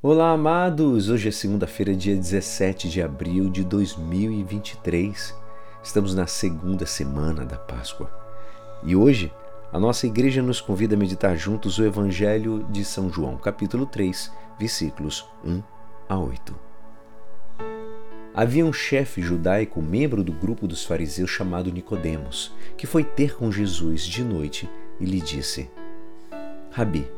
Olá, amados! Hoje é segunda-feira, dia 17 de abril de 2023. Estamos na segunda semana da Páscoa. E hoje a nossa igreja nos convida a meditar juntos o Evangelho de São João, capítulo 3, versículos 1 a 8. Havia um chefe judaico, membro do grupo dos fariseus chamado Nicodemos, que foi ter com Jesus de noite e lhe disse: Rabi,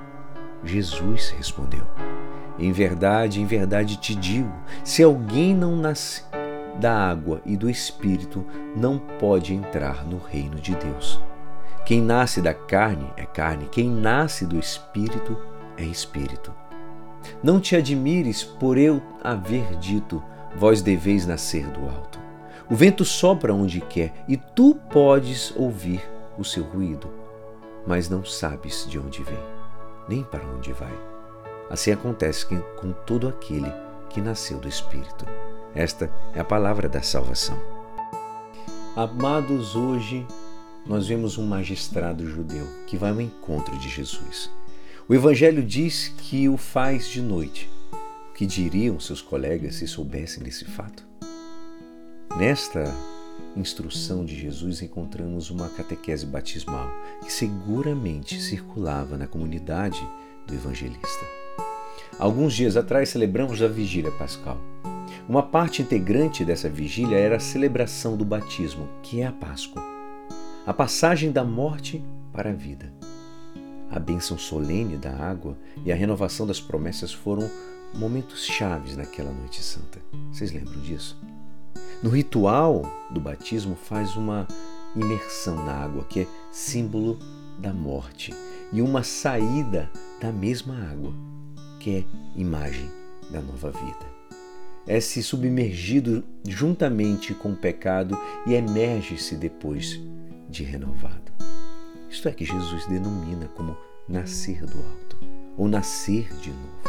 Jesus respondeu: em verdade, em verdade te digo: se alguém não nasce da água e do espírito, não pode entrar no reino de Deus. Quem nasce da carne é carne, quem nasce do espírito é espírito. Não te admires por eu haver dito: vós deveis nascer do alto. O vento sopra onde quer e tu podes ouvir o seu ruído, mas não sabes de onde vem, nem para onde vai. Assim acontece com todo aquele que nasceu do Espírito. Esta é a palavra da salvação. Amados, hoje nós vemos um magistrado judeu que vai ao encontro de Jesus. O Evangelho diz que o faz de noite. O que diriam seus colegas se soubessem desse fato? Nesta instrução de Jesus encontramos uma catequese batismal que seguramente circulava na comunidade do evangelista. Alguns dias atrás celebramos a vigília pascal. Uma parte integrante dessa vigília era a celebração do batismo, que é a Páscoa. A passagem da morte para a vida. A bênção solene da água e a renovação das promessas foram momentos chaves naquela noite santa. Vocês lembram disso? No ritual do batismo faz uma imersão na água, que é símbolo da morte, e uma saída da mesma água, qualquer imagem da nova vida. É se submergido juntamente com o pecado e emerge-se depois de renovado. Isto é que Jesus denomina como nascer do alto ou nascer de novo.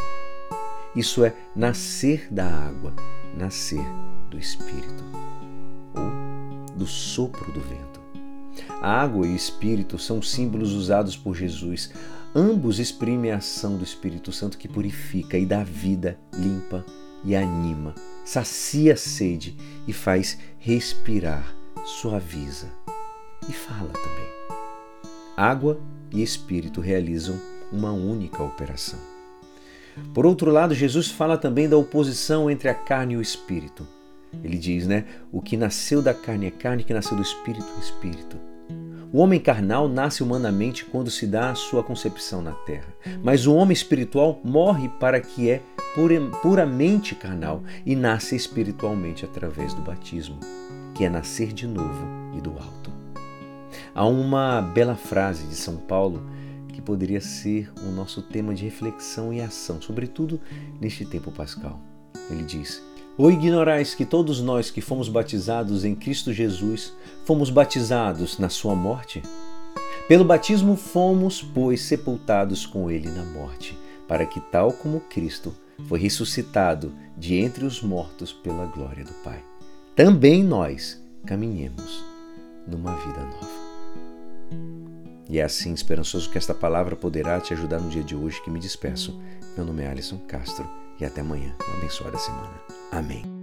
Isso é nascer da água, nascer do Espírito ou do sopro do vento. Água e Espírito são símbolos usados por Jesus Ambos exprimem a ação do Espírito Santo que purifica e dá vida, limpa e anima, sacia a sede e faz respirar, suaviza e fala também. Água e Espírito realizam uma única operação. Por outro lado, Jesus fala também da oposição entre a carne e o espírito. Ele diz, né? O que nasceu da carne é carne, que nasceu do espírito é espírito. O homem carnal nasce humanamente quando se dá a sua concepção na terra, mas o homem espiritual morre para que é puramente carnal e nasce espiritualmente através do batismo, que é nascer de novo e do alto. Há uma bela frase de São Paulo que poderia ser o nosso tema de reflexão e ação, sobretudo neste tempo pascal. Ele diz: ou ignorais que todos nós que fomos batizados em Cristo Jesus fomos batizados na Sua morte? Pelo batismo fomos, pois, sepultados com Ele na morte, para que, tal como Cristo foi ressuscitado de entre os mortos pela glória do Pai, também nós caminhemos numa vida nova. E é assim, esperançoso que esta palavra poderá te ajudar no dia de hoje que me despeço. Meu nome é Alisson Castro e até amanhã. Uma abençoada semana. Amém.